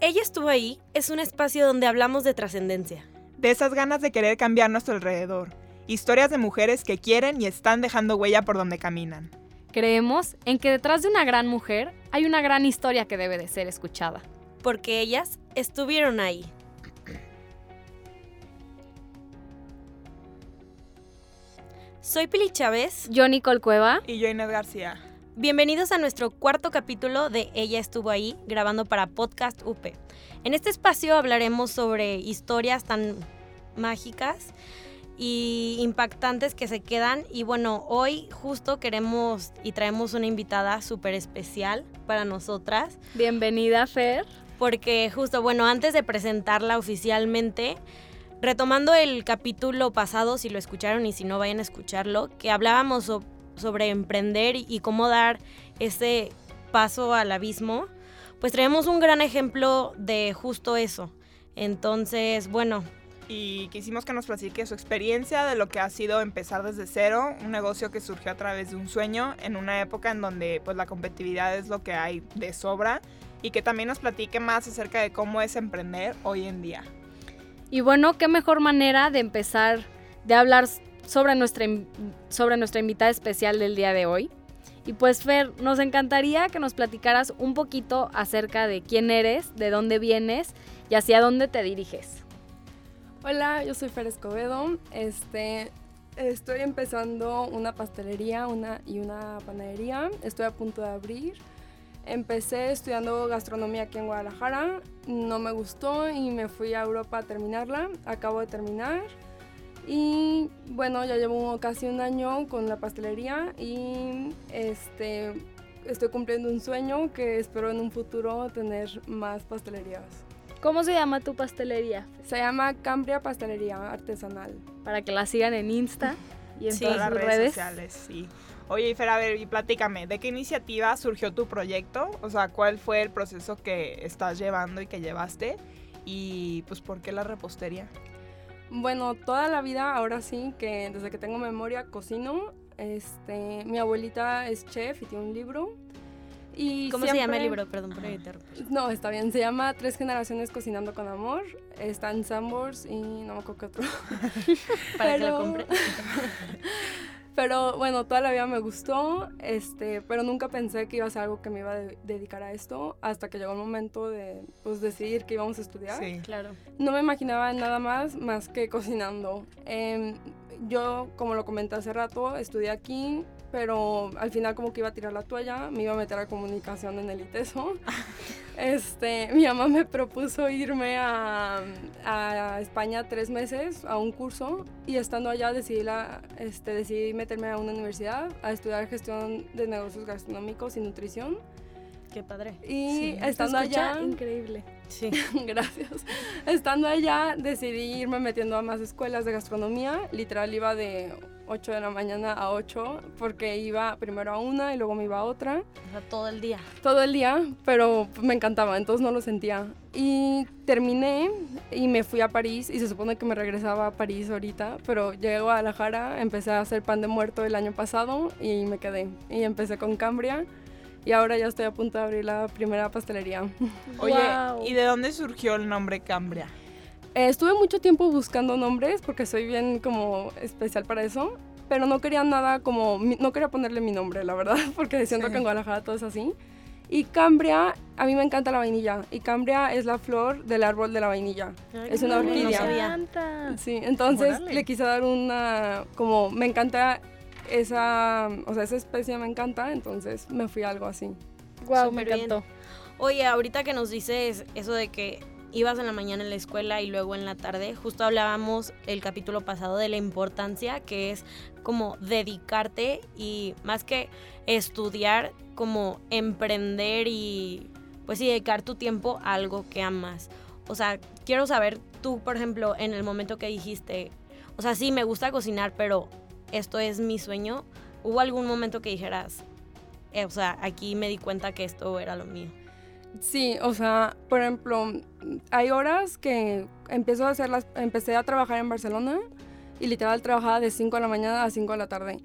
Ella estuvo ahí es un espacio donde hablamos de trascendencia. De esas ganas de querer cambiar nuestro alrededor. Historias de mujeres que quieren y están dejando huella por donde caminan. Creemos en que detrás de una gran mujer hay una gran historia que debe de ser escuchada. Porque ellas estuvieron ahí. Soy Pili Chávez. Yo, Nicole Cueva. Y yo, Inés García. Bienvenidos a nuestro cuarto capítulo de Ella estuvo ahí, grabando para Podcast UP. En este espacio hablaremos sobre historias tan mágicas y impactantes que se quedan. Y bueno, hoy justo queremos y traemos una invitada súper especial para nosotras. Bienvenida, Fer. Porque justo, bueno, antes de presentarla oficialmente, retomando el capítulo pasado, si lo escucharon y si no vayan a escucharlo, que hablábamos sobre emprender y cómo dar ese paso al abismo, pues traemos un gran ejemplo de justo eso. Entonces, bueno. Y quisimos que nos platique su experiencia de lo que ha sido empezar desde cero, un negocio que surgió a través de un sueño en una época en donde pues la competitividad es lo que hay de sobra y que también nos platique más acerca de cómo es emprender hoy en día. Y bueno, qué mejor manera de empezar, de hablar sobre nuestra, sobre nuestra invitada especial del día de hoy. Y pues Fer, nos encantaría que nos platicaras un poquito acerca de quién eres, de dónde vienes y hacia dónde te diriges. Hola, yo soy Fer Escobedo. Este, estoy empezando una pastelería una, y una panadería. Estoy a punto de abrir. Empecé estudiando gastronomía aquí en Guadalajara. No me gustó y me fui a Europa a terminarla. Acabo de terminar. Y bueno, ya llevo casi un año con la pastelería y este, estoy cumpliendo un sueño que espero en un futuro tener más pastelerías. ¿Cómo se llama tu pastelería? Se llama Cambria Pastelería Artesanal. Para que la sigan en Insta y en todas las redes, sociales. Sí. Oye, Fer, a ver, y platícame, ¿de qué iniciativa surgió tu proyecto? O sea, ¿cuál fue el proceso que estás llevando y que llevaste? Y pues, ¿por qué la repostería? Bueno, toda la vida, ahora sí, que desde que tengo memoria cocino. Este, mi abuelita es chef y tiene un libro. Y ¿Cómo se llama el libro? Perdón por No, está bien. Se llama Tres generaciones cocinando con amor. Está en Sambors y no me acuerdo qué otro. Para que lo compre. Pero bueno, toda la vida me gustó, este, pero nunca pensé que iba a ser algo que me iba a dedicar a esto hasta que llegó el momento de pues, decidir que íbamos a estudiar. Sí, claro. No me imaginaba nada más más que cocinando. Em, yo, como lo comenté hace rato, estudié aquí, pero al final como que iba a tirar la toalla, me iba a meter a comunicación en el ITESO. este, mi mamá me propuso irme a, a, España tres meses a un curso y estando allá decidí, la, este, decidí meterme a una universidad a estudiar gestión de negocios gastronómicos y nutrición. Qué padre. Y estando allá... Increíble. Sí. Gracias. Estando allá decidí irme metiendo a más escuelas de gastronomía. Literal iba de 8 de la mañana a 8 porque iba primero a una y luego me iba a otra. O sea, todo el día. Todo el día, pero me encantaba, entonces no lo sentía. Y terminé y me fui a París y se supone que me regresaba a París ahorita, pero llegué a Guadalajara, empecé a hacer pan de muerto el año pasado y me quedé. Y empecé con Cambria y ahora ya estoy a punto de abrir la primera pastelería. Oye, ¿y de dónde surgió el nombre Cambria? Eh, estuve mucho tiempo buscando nombres porque soy bien como especial para eso, pero no quería nada como, no quería ponerle mi nombre, la verdad, porque siento que en Guadalajara todo es así. Y Cambria, a mí me encanta la vainilla. Y Cambria es la flor del árbol de la vainilla. es una orquídea. Me encanta. Sí, entonces le quise dar una, como, me encanta esa, o sea, esa especie me encanta, entonces me fui a algo así. Wow, me encantó. Oye, ahorita que nos dices eso de que ibas en la mañana en la escuela y luego en la tarde, justo hablábamos el capítulo pasado de la importancia que es como dedicarte y más que estudiar, como emprender y pues sí, dedicar tu tiempo a algo que amas. O sea, quiero saber tú, por ejemplo, en el momento que dijiste, o sea, sí, me gusta cocinar, pero esto es mi sueño, ¿hubo algún momento que dijeras, eh, o sea, aquí me di cuenta que esto era lo mío? Sí, o sea, por ejemplo, hay horas que empiezo a hacer empecé a trabajar en Barcelona y literal trabajaba de 5 de la mañana a 5 de la tarde.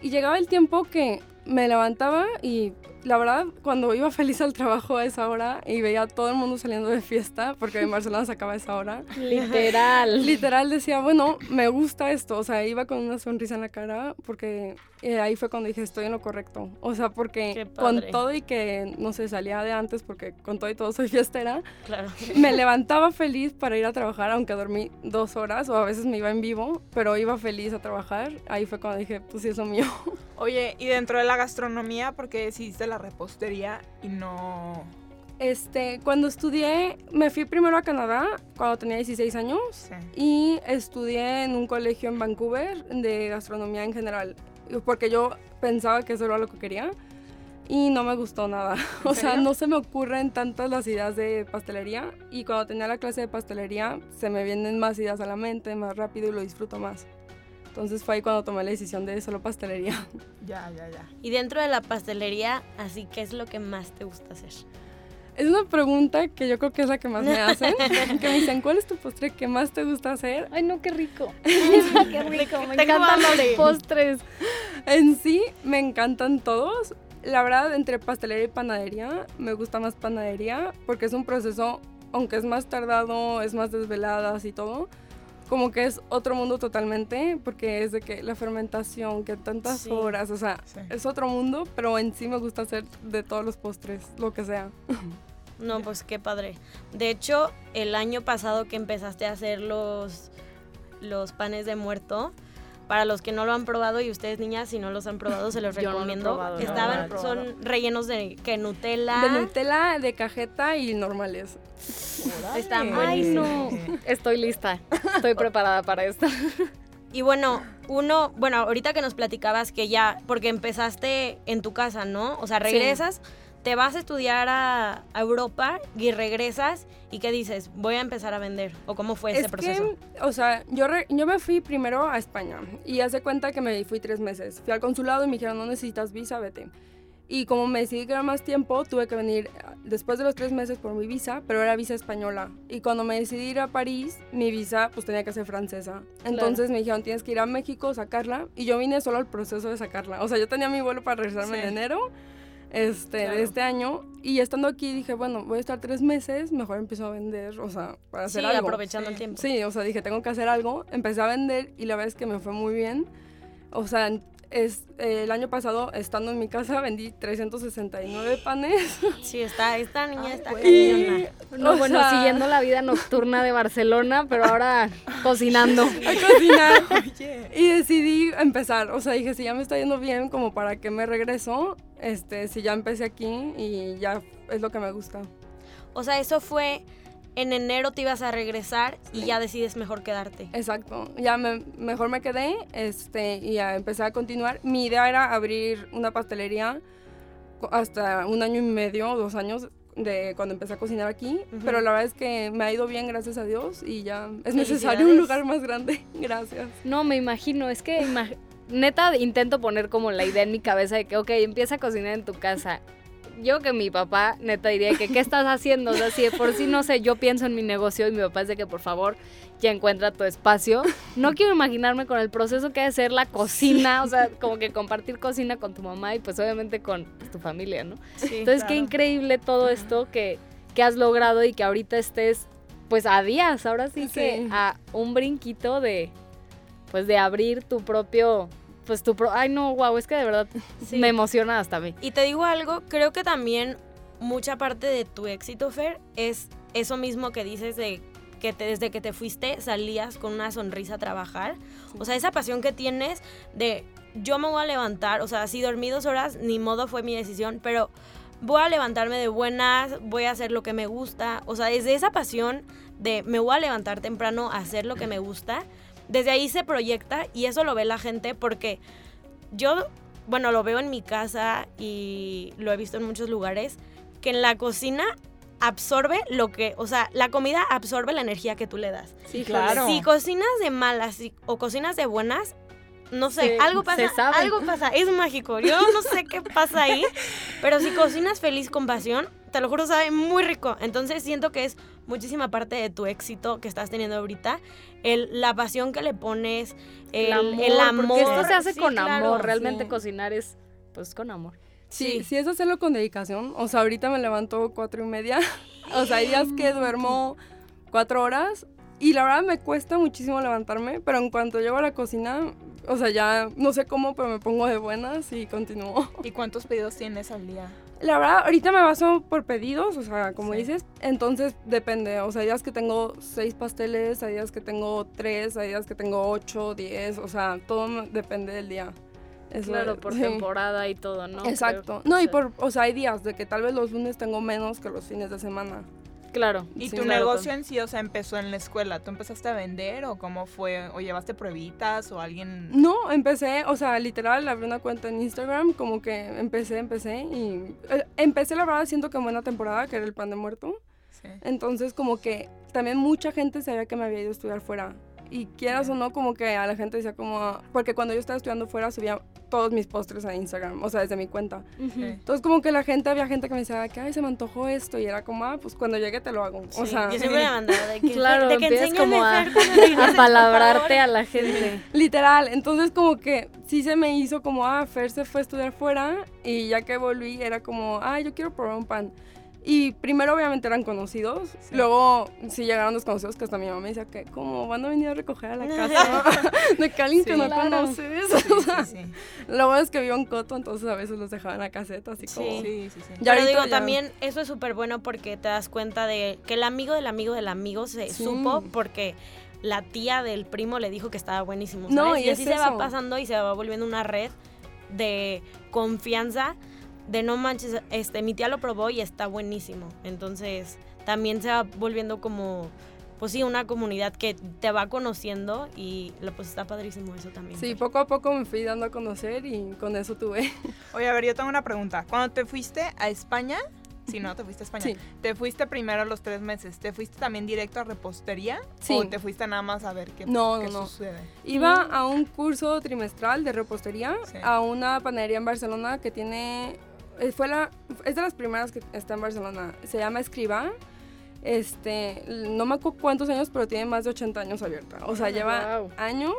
Y llegaba el tiempo que me levantaba y la verdad, cuando iba feliz al trabajo a esa hora y veía a todo el mundo saliendo de fiesta, porque en Barcelona se acaba esa hora. Literal. Literal decía, bueno, me gusta esto. O sea, iba con una sonrisa en la cara porque eh, ahí fue cuando dije, estoy en lo correcto. O sea, porque con todo y que, no sé, salía de antes porque con todo y todo soy fiestera. Claro. Me levantaba feliz para ir a trabajar, aunque dormí dos horas o a veces me iba en vivo, pero iba feliz a trabajar. Ahí fue cuando dije, pues sí, eso mío. Oye, y dentro de la gastronomía, ¿por qué decidiste la repostería y no...? Este, cuando estudié, me fui primero a Canadá cuando tenía 16 años y estudié en un colegio en Vancouver de gastronomía en general, porque yo pensaba que eso era lo que quería y no me gustó nada. O sea, no se me ocurren tantas las ideas de pastelería y cuando tenía la clase de pastelería se me vienen más ideas a la mente, más rápido y lo disfruto más. Entonces fue ahí cuando tomé la decisión de solo pastelería. Ya, ya, ya. Y dentro de la pastelería, así, ¿qué es lo que más te gusta hacer? Es una pregunta que yo creo que es la que más me hacen. que me dicen, ¿cuál es tu postre que más te gusta hacer? Ay, no, qué rico. qué rico. Me encantan los postres. En sí, me encantan todos. La verdad, entre pastelería y panadería, me gusta más panadería porque es un proceso, aunque es más tardado, es más desveladas y todo como que es otro mundo totalmente, porque es de que la fermentación, que tantas horas, o sea, es otro mundo, pero en sí me gusta hacer de todos los postres, lo que sea. No, pues qué padre. De hecho, el año pasado que empezaste a hacer los, los panes de muerto, para los que no lo han probado y ustedes niñas si no los han probado se los recomiendo. Estaban son rellenos de que Nutella. De Nutella, de cajeta y normales. Están Ay, no. Estoy lista. Estoy preparada para esto. Y bueno, uno, bueno, ahorita que nos platicabas que ya, porque empezaste en tu casa, ¿no? O sea, regresas, te vas a estudiar a, Europa y regresas y ¿qué dices? Voy a empezar a vender. ¿O cómo fue ese proceso? o sea, yo, yo me fui primero a España y hace cuenta que me fui tres meses. Fui al consulado y me dijeron, no necesitas visa, vete. Y como me decidí que era más tiempo, tuve que venir después de los tres meses por mi visa, pero era visa española. Y cuando me decidí ir a París, mi visa pues tenía que ser francesa. Entonces me dijeron, tienes que ir a México, sacarla. Y yo vine solo al proceso de sacarla. O sea, yo tenía mi vuelo para regresarme en enero este, de este año. Y estando aquí dije, bueno, voy a estar tres meses, mejor empiezo a vender, o sea, para hacer sí, algo. aprovechando el tiempo. Sí, o sea, dije, tengo que hacer algo. Empecé a vender y la verdad es que me fue muy bien. O sea, es, el año pasado, estando en mi casa, vendí 369 panes. Sí, está, esta niña está No, bueno, siguiendo la vida nocturna de Barcelona, pero ahora cocinando. A cocinar. Y decidí empezar. O sea, dije, si ya me está yendo bien, como para que me regreso, este, si ya empecé aquí y ya es lo que me gusta. O sea, eso fue en enero te ibas a regresar y ya decides mejor quedarte. Exacto, ya mejor me quedé este, y ya empecé a continuar. Mi idea era abrir una pastelería hasta un año y medio, dos años de cuando empecé a cocinar aquí, pero la verdad es que me ha ido bien, gracias a Dios, y ya es necesario un lugar más grande. gracias. No, me imagino, es que neta intento poner como la idea en mi cabeza de que, ok, empieza a cocinar en tu casa yo que mi papá neta diría que ¿qué estás haciendo? O sea, si de por sí no sé, yo pienso en mi negocio y mi papá es de que por favor ya encuentra tu espacio. No quiero imaginarme con el proceso que debe ser la cocina, o sea, como que compartir cocina con tu mamá y pues obviamente con tu familia, ¿no? Entonces, qué increíble todo esto que, que has logrado y que ahorita estés pues a días, ahora sí, sí. que a un brinquito de pues de abrir tu propio pues tu... Pro Ay, no, wow, es que de verdad me emociona hasta a mí. Y te digo algo, creo que también mucha parte de tu éxito, Fer, es eso mismo que dices de que desde que te fuiste salías con una sonrisa a trabajar. O sea, esa pasión que tienes de yo me voy a levantar, o sea, si dormí dos horas, ni modo fue mi decisión, pero voy a levantarme de buenas, voy a hacer lo que me gusta. O sea, desde esa pasión de me voy a levantar temprano a hacer lo que me gusta, desde ahí se proyecta y eso lo ve la gente porque yo, bueno, lo veo en mi casa y lo he visto en muchos lugares, que en la cocina absorbe lo que, o sea, la comida absorbe la energía que tú le das. Sí, claro. Si cocinas de malas o cocinas de buenas, no sé, Se- algo se pasa, sabe. algo pasa, es mágico. Yo no sé qué pasa ahí, pero si cocinas feliz con pasión, te lo juro sabe muy rico. Entonces siento que es muchísima parte de tu éxito que estás teniendo ahorita, el, la pasión que le pones, el, el amor. Porque esto se hace Sí, con claro, amor. Realmente sí. cocinar es, pues, con amor. Sí, Sí. sí es hacerlo con dedicación. O sea, ahorita me levanto cuatro y media. O sea, hay días que duermo cuatro horas y la verdad me cuesta muchísimo levantarme, pero en cuanto llego a la cocina, o sea, ya no sé cómo, pero me pongo de buenas y continúo. ¿Y cuántos pedidos tienes al día? La verdad, ahorita me baso por pedidos, o sea, como Sí. dices, entonces depende. O sea, hay días que tengo seis pasteles, hay días que tengo tres, hay días que tengo ocho, diez, o sea, todo depende del día. Eso Claro, es- por sí. temporada y todo, ¿no? Exacto. Creo. No, y por, o sea, hay días de que tal vez los lunes tengo menos que los fines de semana. Claro. ¿Y Sí, tu claro, negocio en sí, o sea, empezó en la escuela? ¿Tú empezaste a vender o cómo fue? ¿O llevaste pruebitas o alguien...? No, empecé, o sea, literal, abrí una cuenta en Instagram, como que empecé, empecé y eh, empecé la verdad siento que en buena temporada, que era el pan de muerto. Sí. Entonces como que también mucha gente sabía que me había ido a estudiar fuera. Y quieras o no, como que a la gente decía como... Porque cuando yo estaba estudiando fuera subía todos mis postres a Instagram, o sea, desde mi cuenta. Entonces como que la gente, había gente que me decía que, ay, se me antojó esto. Y era como, ah, pues cuando llegue te lo hago. o sea, yo siempre me mandaba de que, Claro, de que empiezas como a, a palabrarte a la gente. Literal, entonces como que sí se me hizo como, ah, Fer se fue a estudiar fuera y ya que volví era como, ah, yo quiero probar un pan. Y primero obviamente eran conocidos, Sí. luego sí llegaron desconocidos que hasta mi mamá me decía que como van a venir a recoger a la casa de que alguien que Sí. no Claro. conoces. Sí, sí, sí. Lo bueno es que vivo en Coto, entonces a veces los dejaban a caseta, así como... Sí. Sí, sí. Ya Pero digo, ya- también eso es súper bueno porque te das cuenta de que el amigo del amigo del amigo se supo porque la tía del primo le dijo que estaba buenísimo. Y y así es se va pasando y se va volviendo una red de confianza de no manches, este, mi tía lo probó y está buenísimo. Entonces también se va volviendo como, pues sí, una comunidad que te va conociendo y lo- pues está padrísimo eso también. Sí, poco a poco me fui dando a conocer y con eso tuve. Oye, a ver, yo tengo una pregunta. Cuando te fuiste a España, si no, te fuiste a España, Sí. te fuiste primero a los tres meses, ¿te fuiste también directo a repostería? Sí. ¿O te fuiste nada más a ver qué, No, qué no, no. sucede? Iba a un curso trimestral de repostería Sí. a una panadería en Barcelona que tiene fue la es de las primeras que está en Barcelona. Se llama Escriba. Este, no me acuerdo cuántos años, pero tiene más de 80 años abierta. O sea, lleva Wow. años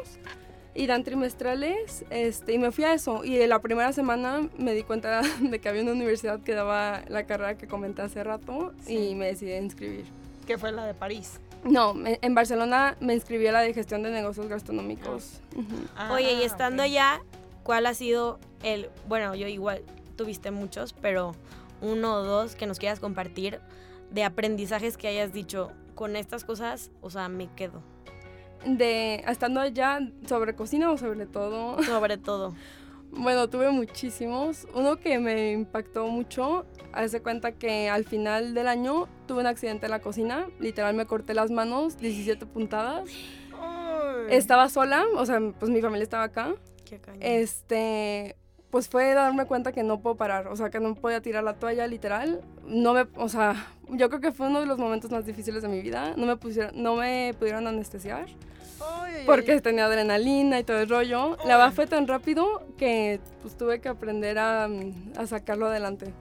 y dan trimestrales. Este, y me fui a eso y la primera semana me di cuenta de que había una universidad que daba la carrera que comenté hace rato Sí. y me decidí a inscribir. Que fue la de París. No, me- en Barcelona me inscribí a la de gestión de negocios gastronómicos. Ah, Oye, y estando ok. allá, ¿cuál ha sido el, bueno, yo igual tuviste muchos, pero uno o dos que nos quieras compartir de aprendizajes que hayas dicho con estas cosas, o sea, me quedo, De estando allá sobre cocina o sobre todo. sobre todo. Bueno, tuve muchísimos. Uno que me impactó mucho, hace cuenta que al final del año tuve un accidente en la cocina. Literal me corté las manos, 17 puntadas. Estaba sola, o sea, pues mi familia estaba acá. Qué cañón. Este, pues fue darme cuenta que no puedo parar, o sea, que no podía tirar la toalla literal. No me, o sea, yo creo que fue uno de los momentos más difíciles de mi vida. No me pusieron, no me pudieron anestesiar. Ay, ay, porque ay. tenía adrenalina y todo el rollo. La verdad fue tan rápido que pues tuve que aprender a, a sacarlo adelante.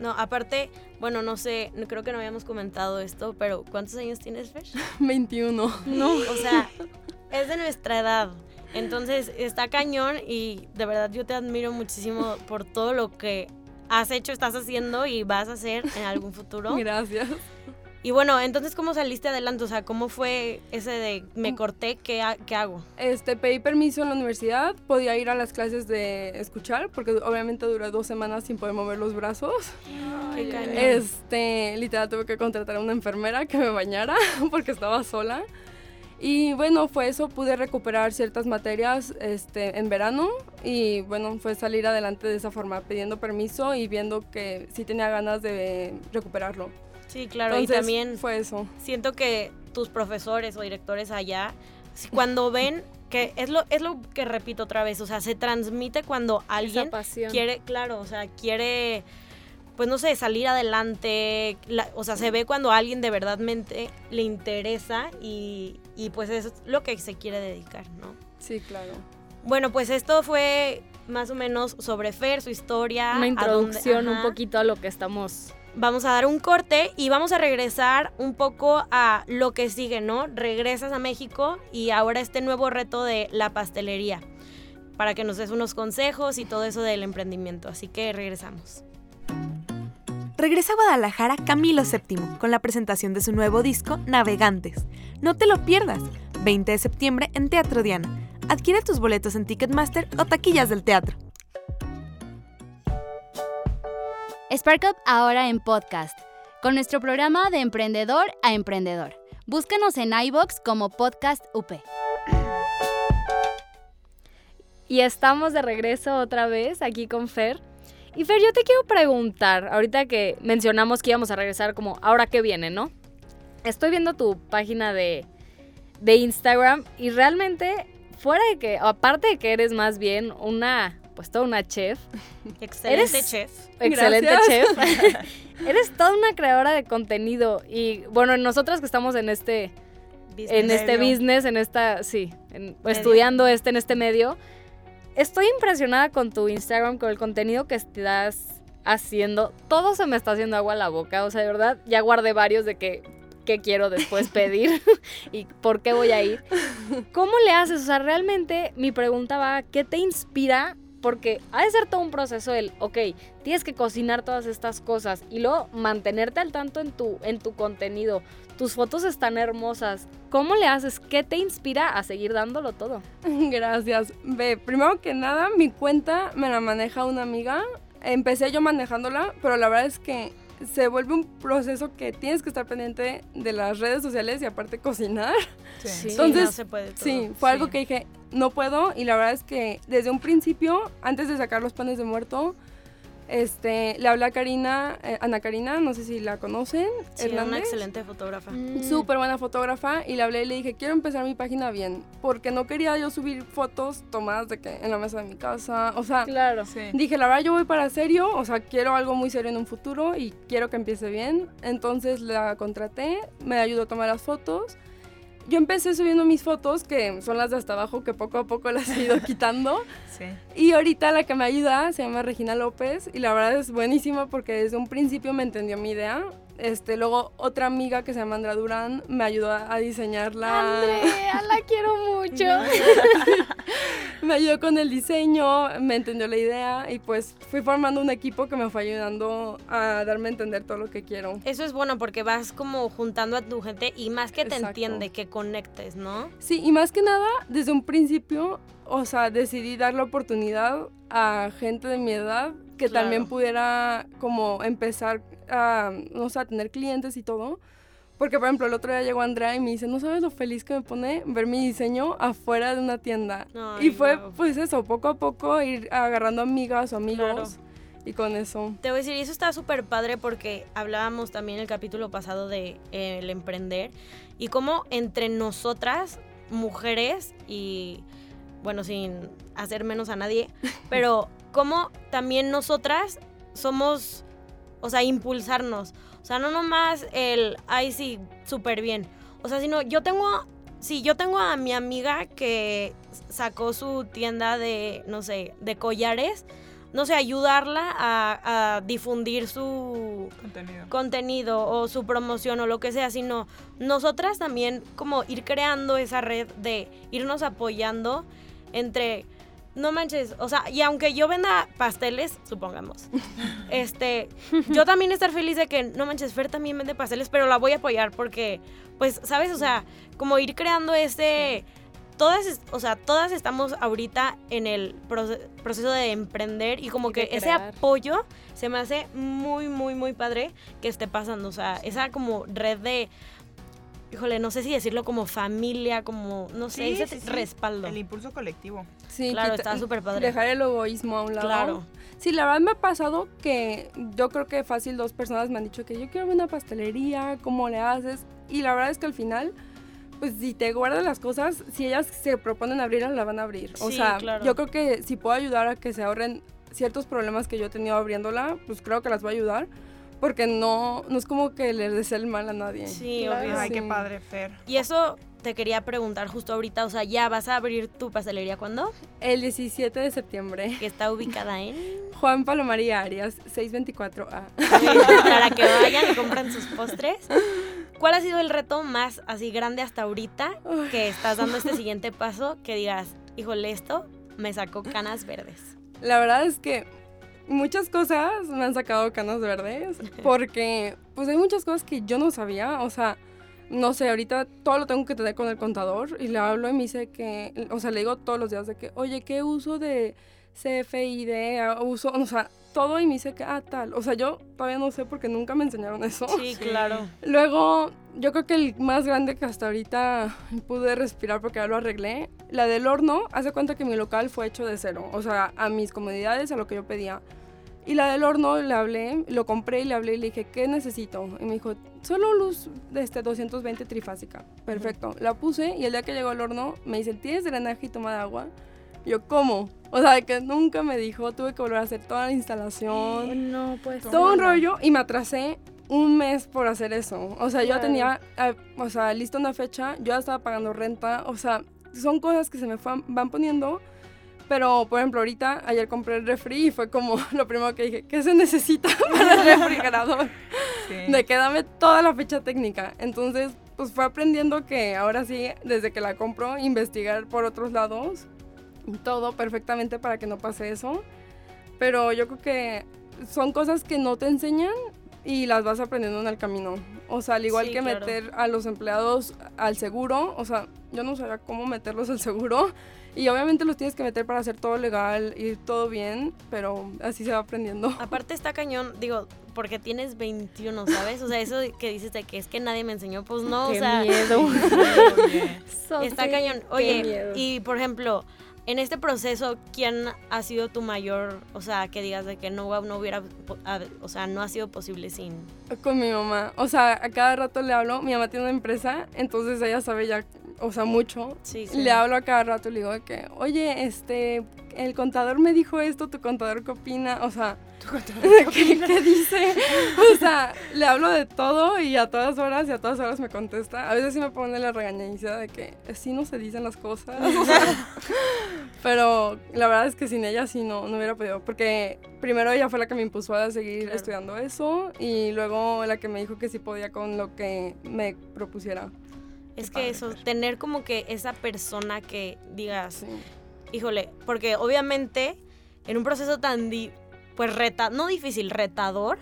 No, aparte, bueno, no sé, no- creo que no habíamos comentado esto, pero ¿cuántos años tienes, Fer? 21. No. O sea, es de nuestra edad. Entonces, está cañón y de verdad yo te admiro muchísimo por todo lo que has hecho, estás haciendo y vas a hacer en algún futuro. Gracias. Y bueno, entonces, ¿cómo saliste adelante? O sea, ¿cómo fue ese de me Mm. corté, qué, ha- qué hago? Este, pedí permiso en la universidad, podía ir a las clases de escuchar, porque obviamente duré dos semanas sin poder mover los brazos. Qué. Este, literal tuve que contratar a una enfermera que me bañara porque estaba sola. Y bueno, fue eso, pude recuperar ciertas materias este, en verano y bueno, fue salir adelante de esa forma, pidiendo permiso y viendo que sí tenía ganas de recuperarlo. Sí, claro, Entonces, y también fue eso. siento que tus profesores o directores allá, cuando ven que es lo, es lo que repito otra vez, o sea, se transmite cuando alguien quiere, claro, o sea, quiere pues no sé, salir adelante. la- o sea, se ve cuando a alguien de verdad mente le interesa y, y pues eso es lo que se quiere dedicar, ¿no? Sí, claro. Bueno, pues esto fue más o menos sobre Fer, su historia. Una dónde- introducción un poquito a lo que estamos Vamos a dar un corte y vamos a regresar un poco a lo que sigue, ¿no? Regresas a México y ahora este nuevo reto de la pastelería para que nos des unos consejos y todo eso del emprendimiento. Así que regresamos. Regresa a Guadalajara Camilo VII con la presentación de su nuevo disco Navegantes. No te lo pierdas, 20 de septiembre en Teatro Diana. Adquiere tus boletos en Ticketmaster o taquillas del teatro. Spark Up ahora en podcast, con nuestro programa de emprendedor a emprendedor. Búscanos en iBox como Podcast UP. Y estamos de regreso otra vez aquí con Fer. Y Fer, yo te quiero preguntar, ahorita que mencionamos que íbamos a regresar como ahora que viene, ¿no? Estoy viendo tu página de, de Instagram y realmente, fuera de que, aparte de que eres más bien una, pues toda una chef, Excelente Eres- chef. excelente Gracias. chef, eres toda una creadora de contenido y bueno, nosotras que estamos en este en este Medio. business, en esta, sí, en- estudiando este en este medio. Estoy impresionada con tu Instagram, con el contenido que estás haciendo. Todo se me está haciendo agua a la boca. O sea, de verdad, ya guardé varios de que, qué quiero después pedir y por qué voy a ir. ¿Cómo le haces? O sea, realmente mi pregunta va, ¿qué te inspira? Porque ha de ser todo un proceso el, ok, tienes que cocinar todas estas cosas y luego mantenerte al tanto en tu, en tu contenido. Tus fotos están hermosas. ¿Cómo le haces? ¿Qué te inspira a seguir dándolo todo? Gracias. Ve, primero que nada, mi cuenta me la maneja una amiga. Empecé yo manejándola, pero la verdad es que se vuelve un proceso que tienes que estar pendiente de las redes sociales y aparte cocinar. Sí. Sí, Entonces, no se puede todo. Sí, fue algo que dije, no puedo. Y la verdad es que desde un principio, antes de sacar los panes de muerto, este, le hablé a Karina, eh, Ana Karina, no sé si la conocen. Sí, una Hernández. excelente fotógrafa. Súper buena fotógrafa y le hablé y le dije, quiero empezar mi página bien, porque no quería yo subir fotos tomadas de que en la mesa de mi casa, o sea, Claro. Sí. dije, la verdad yo voy para serio, o sea, quiero algo muy serio en un futuro y quiero que empiece bien, entonces la contraté, me ayudó a tomar las fotos. Yo empecé subiendo mis fotos, que son las de hasta abajo, que poco a poco las he ido quitando. Sí. Y ahorita la que me ayuda se llama Regina López y la verdad es buenísima porque desde un principio me entendió mi idea. Este, luego otra amiga que se llama Andra Durán me ayudó a, a diseñarla. Andrea, la quiero mucho. Me ayudó con el diseño, me entendió la idea y pues fui formando un equipo que me fue ayudando a darme a entender todo lo que quiero. Eso es bueno porque vas como juntando a tu gente y más que te Exacto. entiende, que conectes, ¿no? Sí, y más que nada, desde un principio, o sea, decidí dar la oportunidad a gente de mi edad que Claro. también pudiera como empezar a, no sé, a tener clientes y todo. Porque, por ejemplo, el otro día llegó Andrea y me dice, no sabes lo feliz que me pone ver mi diseño afuera de una tienda. Ay, y fue, pues eso, poco a poco ir agarrando amigas o amigos. Y con eso. Te voy a decir, y eso está súper padre porque hablábamos también el capítulo pasado de eh, el emprender y cómo entre nosotras, mujeres, y bueno, sin hacer menos a nadie, pero cómo también nosotras somos, o sea, impulsarnos. O sea, no nomás el, ay, sí, súper bien. O sea, sino yo tengo, sí, yo tengo a mi amiga que sacó su tienda de, no sé, de collares no sé, ayudarla a, a difundir su Contenido. contenido o su promoción o lo que sea, sino nosotras también como ir creando esa red de irnos apoyando entre, no manches, o sea, y aunque yo venda pasteles, supongamos, este, yo también estar feliz de que, no manches, Fer también vende pasteles, pero la voy a apoyar porque, pues, ¿sabes? O sea, como ir creando ese todas, o sea, todas estamos ahorita en el proce- proceso de emprender y como Y que ese apoyo se me hace muy, muy, muy padre que esté pasando. O sea, esa como red de, híjole, no sé si decirlo como familia, como, no sé, Sí, ese sí, sí. respaldo. El impulso colectivo. Sí, Claro, está súper padre. Dejar el egoísmo a un lado. Claro. Sí, la verdad me ha pasado que yo creo que fácil dos personas me han dicho que yo quiero ver una pastelería, ¿cómo le haces? Y la verdad es que al final, pues si te guardas las cosas, si ellas se proponen abrirlas, la van a abrir. O Sí, sea, claro. yo creo que si puedo ayudar a que se ahorren ciertos problemas que yo he tenido abriéndola, pues creo que las va a ayudar. Porque no, no es como que le desee el mal a nadie. Sí, obvio. Ay, qué padre, Fer. Y eso te quería preguntar justo ahorita, o sea, ¿ya vas a abrir tu pastelería cuándo? El 17 de septiembre. Que está ubicada en... Juan Palomaría Arias, 624A. para que vayan y compren sus postres. ¿Cuál ha sido el reto más así grande hasta ahorita que estás dando este siguiente paso que digas, híjole, esto me sacó canas verdes? La verdad es que muchas cosas me han sacado canas verdes porque pues hay muchas cosas que yo no sabía, o sea, no sé, ahorita todo lo tengo que tener con el contador y le hablo y me dice que, o sea, le digo todos los días de que, oye, ¿qué uso de CFID? Uso, o sea, todo y me dice que, ah, tal. O sea, yo todavía no sé porque nunca me enseñaron eso. Sí, claro. Luego, yo creo que el más grande que hasta ahorita pude respirar porque ya lo arreglé, la del horno, hace cuenta que mi local fue hecho de cero, o sea, a mis comodidades, a lo que yo pedía. Y la del horno le hablé, lo compré y le hablé y le dije, ¿qué necesito? Y me dijo, solo luz de este 220 trifásica. Perfecto. La puse y el día que llegó al horno me dice, ¿tienes drenaje y toma de agua? Yo, ¿cómo? O sea, de que nunca me dijo, tuve que volver a hacer toda la instalación No, pues. todo un rollo y me atrasé un mes por hacer eso. O sea, yo tenía, ah, o sea, lista una fecha, yo ya estaba pagando renta, o sea, son cosas que se me van poniendo. Pero, por ejemplo, ahorita, ayer compré el refri y fue como lo primero que dije, ¿qué se necesita para el refrigerador? Sí. De que dame toda la fecha técnica. Entonces, pues fue aprendiendo que ahora sí, desde que la compro, investigar por otros lados, todo perfectamente para que no pase eso. Pero yo creo que son cosas que no te enseñan y las vas aprendiendo en el camino. O sea, al igual Sí, que claro. meter a los empleados al seguro, o sea, yo no sabía cómo meterlos al seguro. Y obviamente los tienes que meter para hacer todo legal y todo bien, pero así se va aprendiendo. Aparte está cañón, digo, porque tienes 21, ¿sabes? O sea, eso que dices de que es que nadie me enseñó, pues no, Qué o sea, miedo. Está cañón. qué Oye, miedo. y por ejemplo, en este proceso, ¿quién ha sido tu mayor, o sea, que digas de que no, hubiera, o sea, no ha sido posible sin... Con mi mamá. O sea, a cada rato le hablo. Mi mamá tiene una empresa, entonces ella sabe ya, o sea, mucho. Sí, sí. Le hablo a cada rato y le digo que, oye, este, el contador me dijo esto, tu contador qué opina, o sea, ¿qué, qué dice? O sea, le hablo de todo y a todas horas y a todas horas me contesta. A veces sí me pone la regañadiza de que así no se dicen las cosas. o sea, pero la verdad es que sin ella sí no, no hubiera podido, porque primero ella fue la que me impulsó a seguir Claro. estudiando eso y luego la que me dijo que sí podía con lo que me propusiera. Es que eso, tener como que esa persona que digas, Sí. híjole, porque obviamente en un proceso tan, di- pues, reta, no difícil, retador,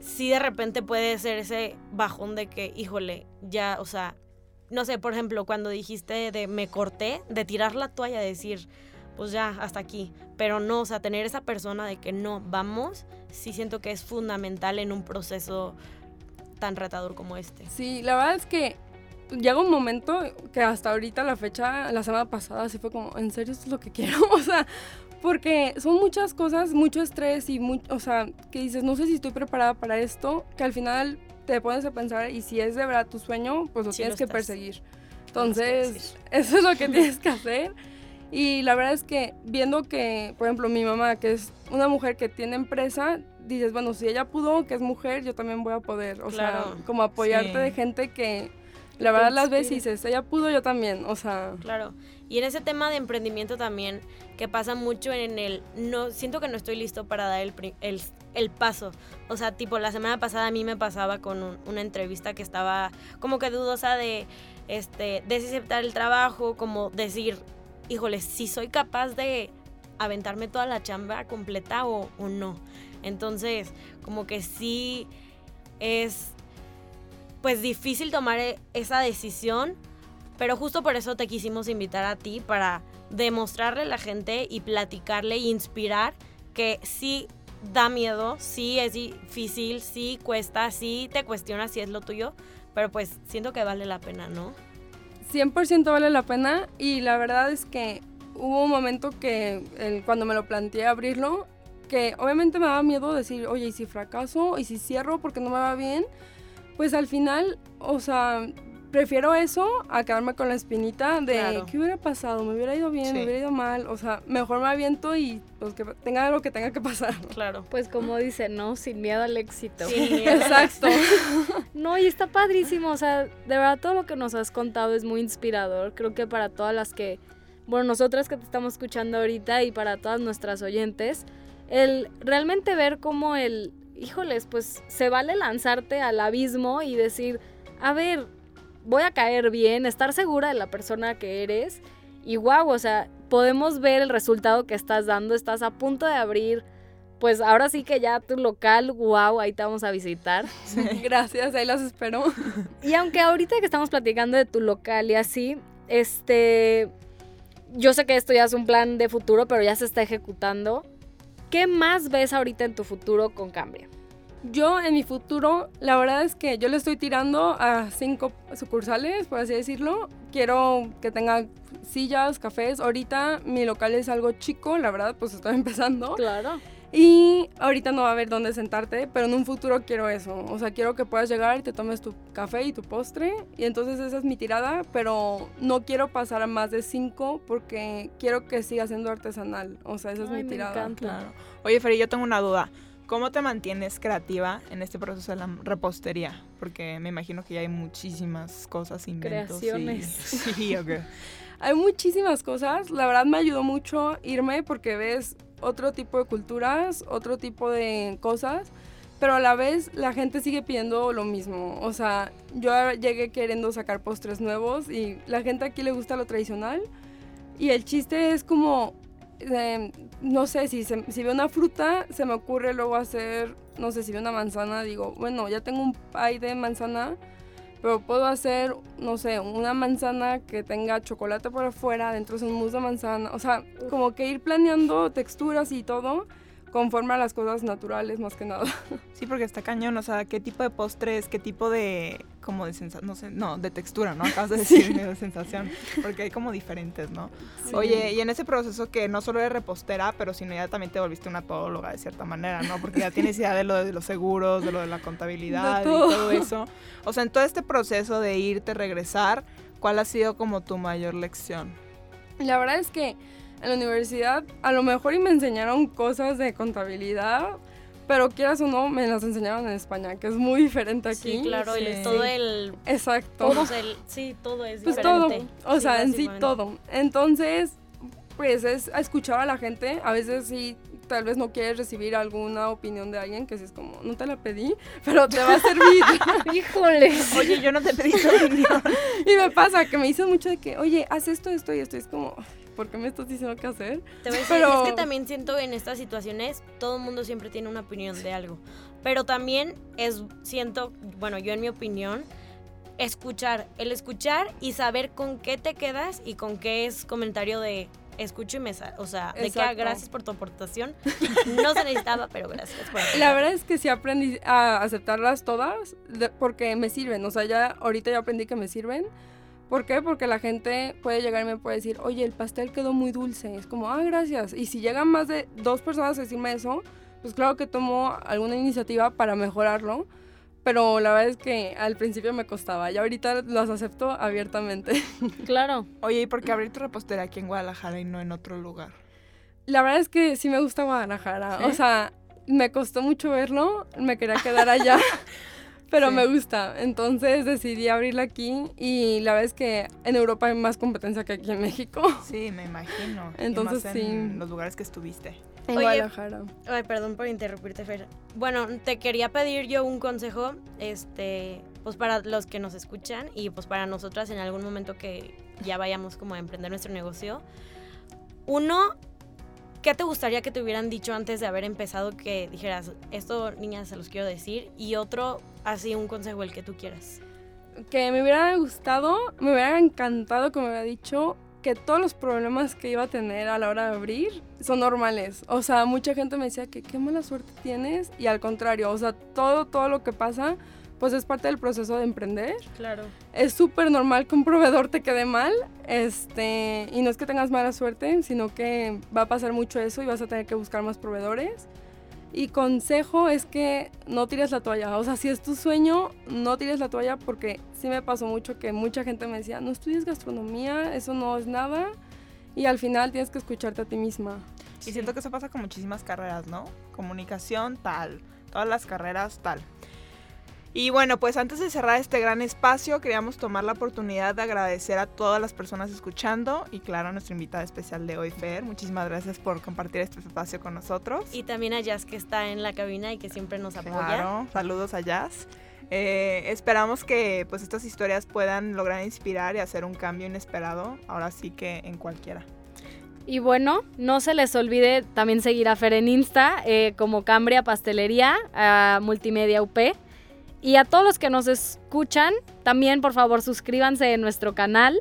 sí de repente puede ser ese bajón de que, híjole, ya, o sea, no sé, por ejemplo, cuando dijiste de me corté, de tirar la toalla, decir, pues ya, hasta aquí. Pero no, o sea, tener esa persona de que no, vamos, sí siento que es fundamental en un proceso tan retador como este. Sí, la verdad es que llega un momento que hasta ahorita la fecha, la semana pasada, sí fue como, ¿en serio esto es lo que quiero? O sea, porque son muchas cosas, mucho estrés y, mu- o sea, que dices, no sé si estoy preparada para esto, que al final te pones a pensar y si es de verdad tu sueño, pues lo Sí, tienes lo que estás. perseguir. Entonces, eso es lo que tienes que hacer. Y la verdad es que viendo que, por ejemplo, mi mamá, que es una mujer que tiene empresa, dices, bueno, si ella pudo, que es mujer, yo también voy a poder. O Claro. sea, como apoyarte Sí. de gente que la verdad las inspire. dices, ella pudo, yo también. O sea, Claro. Y en ese tema de emprendimiento también, que pasa mucho en el, no, siento que no estoy listo para dar el, el, el paso. O sea, tipo, la semana pasada a mí me pasaba con un- una entrevista que estaba como que dudosa de, este, de aceptar el trabajo, como decir, híjole, si soy capaz de aventarme toda la chamba completa o, o no. Entonces, como que sí es, pues, difícil tomar e- esa decisión, pero justo por eso te quisimos invitar a ti para demostrarle a la gente y platicarle e inspirar que sí da miedo, sí es difícil, sí cuesta, sí te cuestionas si es lo tuyo, pero pues siento que vale la pena, ¿no? 100% vale la pena y la verdad es que hubo un momento que cuando me lo planteé abrirlo, que obviamente me daba miedo decir, oye, ¿y si fracaso? ¿Y si cierro porque no me va bien? Pues al final, o sea, prefiero eso a quedarme con la espinita de Claro. qué hubiera pasado, me hubiera ido bien, Sí. me hubiera ido mal, o sea, mejor me aviento y pues que tenga lo que tenga que pasar. Claro. Pues como dicen, ¿no? Sin miedo al éxito. Sí, Exacto. No, y está padrísimo, o sea, de verdad todo lo que nos has contado es muy inspirador. Creo que para todas las que, bueno, nosotras que te estamos escuchando ahorita y para todas nuestras oyentes, el realmente ver cómo el, híjoles, pues se vale lanzarte al abismo y decir, a ver, voy a caer bien, estar segura de la persona que eres y wow, o sea, podemos ver el resultado que estás dando, estás a punto de abrir. Pues ahora sí que ya tu local, wow, ahí te vamos a visitar. Gracias, ahí las espero. Y aunque ahorita que estamos platicando de tu local y así, este, yo sé que esto ya es un plan de futuro, pero ya se está ejecutando. ¿Qué más ves ahorita en tu futuro con Cambria? Yo en mi futuro, la verdad es que yo le estoy tirando a cinco sucursales, por así decirlo. Quiero que tenga sillas, cafés. Ahorita mi local es algo chico, la verdad, pues estoy empezando. Claro. Y ahorita no va a haber dónde sentarte, pero en un futuro quiero eso. O sea, quiero que puedas llegar y te tomes tu café y tu postre. Y entonces esa es mi tirada, pero no quiero pasar a más de cinco porque quiero que siga siendo artesanal. O sea, esa es mi me tirada. encanta. Claro. Oye, Feri, yo tengo una duda. ¿Cómo te mantienes creativa en este proceso de la repostería? Porque me imagino que ya hay muchísimas cosas, inventos. y- Creaciones. Sí, ok. Hay muchísimas cosas. La verdad me ayudó mucho irme porque ves otro tipo de culturas, otro tipo de cosas, pero a la vez la gente sigue pidiendo lo mismo. O sea, yo llegué queriendo sacar postres nuevos y la gente aquí le gusta lo tradicional. Y el chiste es como, eh, no sé, si, se- si veo una fruta, se me ocurre luego hacer, no sé, si veo una manzana, digo, bueno, ya tengo un pie de manzana, pero puedo hacer, no sé, una manzana que tenga chocolate por afuera, dentro es un mousse de manzana. O sea, como que ir planeando texturas y todo conforme a las cosas naturales más que nada. Sí, porque está cañón, o sea, qué tipo de postres, qué tipo de, como de sensación, no sé, no, de textura, ¿no? Acabas de decir de sensación, porque hay como diferentes, ¿no? Oye, y en ese proceso que no solo eres repostera, pero sino ya también te volviste una todóloga de cierta manera, ¿no? Porque ya tienes idea de lo de los seguros, de lo de la contabilidad De y todo. todo eso. O sea, en todo este proceso de irte, regresar, ¿cuál ha sido como tu mayor lección? La verdad es que en la universidad a lo mejor y me enseñaron cosas de contabilidad, pero quieras o no, me las enseñaron en España, que es muy diferente aquí. Sí, claro, el- Sí. todo el... Exacto. Todo el, sí, todo es Pues todo, diferente. o sea, en sí todo. Entonces, pues es a escuchar a la gente. A veces sí, tal vez no quieres recibir alguna opinión de alguien que sí es como, no te la pedí, pero te va a servir. Híjole. Oye, yo no te pedí tu opinión. y me pasa que me dicen mucho de que, oye, haz esto, esto y esto. Y es como, ¿por qué me estás diciendo qué hacer? Te voy a decir, Pero- es que también siento en estas situaciones todo el mundo siempre tiene una opinión de algo. Pero también es, siento, bueno, yo en mi opinión, escuchar. El escuchar y saber con qué te quedas y con qué es comentario de escucho y me. O sea, de que ah, Exacto. gracias por tu aportación. No se necesitaba, pero gracias por aportar. La verdad es que sí aprendí a aceptarlas todas porque me sirven. O sea, ya ahorita ya aprendí que me sirven. ¿Por qué? Porque la gente puede llegar y me puede decir, oye, el pastel quedó muy dulce. Es como, ah, gracias. Y si llegan más de dos personas a decirme eso, pues claro que tomo alguna iniciativa para mejorarlo. Pero la verdad es que al principio me costaba y ahorita las acepto abiertamente. Claro. Oye, ¿y por qué abrir tu repostería aquí en Guadalajara y no en otro lugar? La verdad es que sí me gusta Guadalajara. ¿Sí? O sea, me costó mucho verlo, me quería quedar allá, pero Sí. me gusta. Entonces decidí abrirla aquí y la verdad es que en Europa hay más competencia que aquí en México. Sí, me imagino. Y Entonces, sí. En los lugares que estuviste. En Oye, Guadalajara. Ay, perdón por interrumpirte, Fer. Bueno, te quería pedir yo un consejo, este, pues para los que nos escuchan y pues para nosotras en algún momento que ya vayamos como a emprender nuestro negocio. Uno, ¿qué te gustaría que te hubieran dicho antes de haber empezado que dijeras, esto niñas se los quiero decir? Y otro, así un consejo el que tú quieras. Que me hubiera gustado, me hubiera encantado que me hubiera dicho que todos los problemas que iba a tener a la hora de abrir son normales. O sea, mucha gente me decía que qué mala suerte tienes y al contrario, o sea, todo, todo lo que pasa, pues es parte del proceso de emprender. Claro. es súper normal que un proveedor te quede mal, este, y no es que tengas mala suerte, sino que va a pasar mucho eso y vas a tener que buscar más proveedores. Y consejo es que no tires la toalla. O sea, si es tu sueño, no tires la toalla porque sí me pasó mucho que mucha gente me decía, no estudies gastronomía, eso no es nada. Y al final tienes que escucharte a ti misma. Y siento que eso pasa con muchísimas carreras, ¿no? Comunicación, tal. Todas las carreras, tal. Y bueno, pues antes de cerrar este gran espacio, queríamos tomar la oportunidad de agradecer a todas las personas escuchando y claro, a nuestra invitada especial de hoy, Fer. Muchísimas gracias por compartir este espacio con nosotros. Y también a Jazz que está en la cabina y que siempre nos apoya. Claro, saludos a Jazz. Eh, esperamos que pues estas historias puedan lograr inspirar y hacer un cambio inesperado, ahora sí que en cualquiera. Y bueno, no se les olvide también seguir a Fer en Insta eh, como Cambria Pastelería, a Multimedia UP. Y a todos los que nos escuchan, también por favor suscríbanse en nuestro canal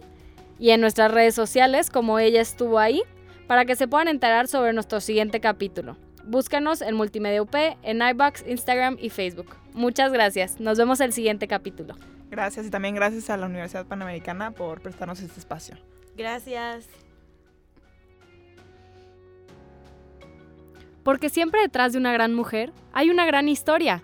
y en nuestras redes sociales como ella estuvo ahí para que se puedan enterar sobre nuestro siguiente capítulo. Búscanos en Multimedia UP, en iBox, Instagram y Facebook. Muchas gracias. Nos vemos el siguiente capítulo. Gracias y también gracias a la Universidad Panamericana por prestarnos este espacio. Gracias. Porque siempre detrás de una gran mujer hay una gran historia.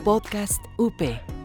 Podcast UP.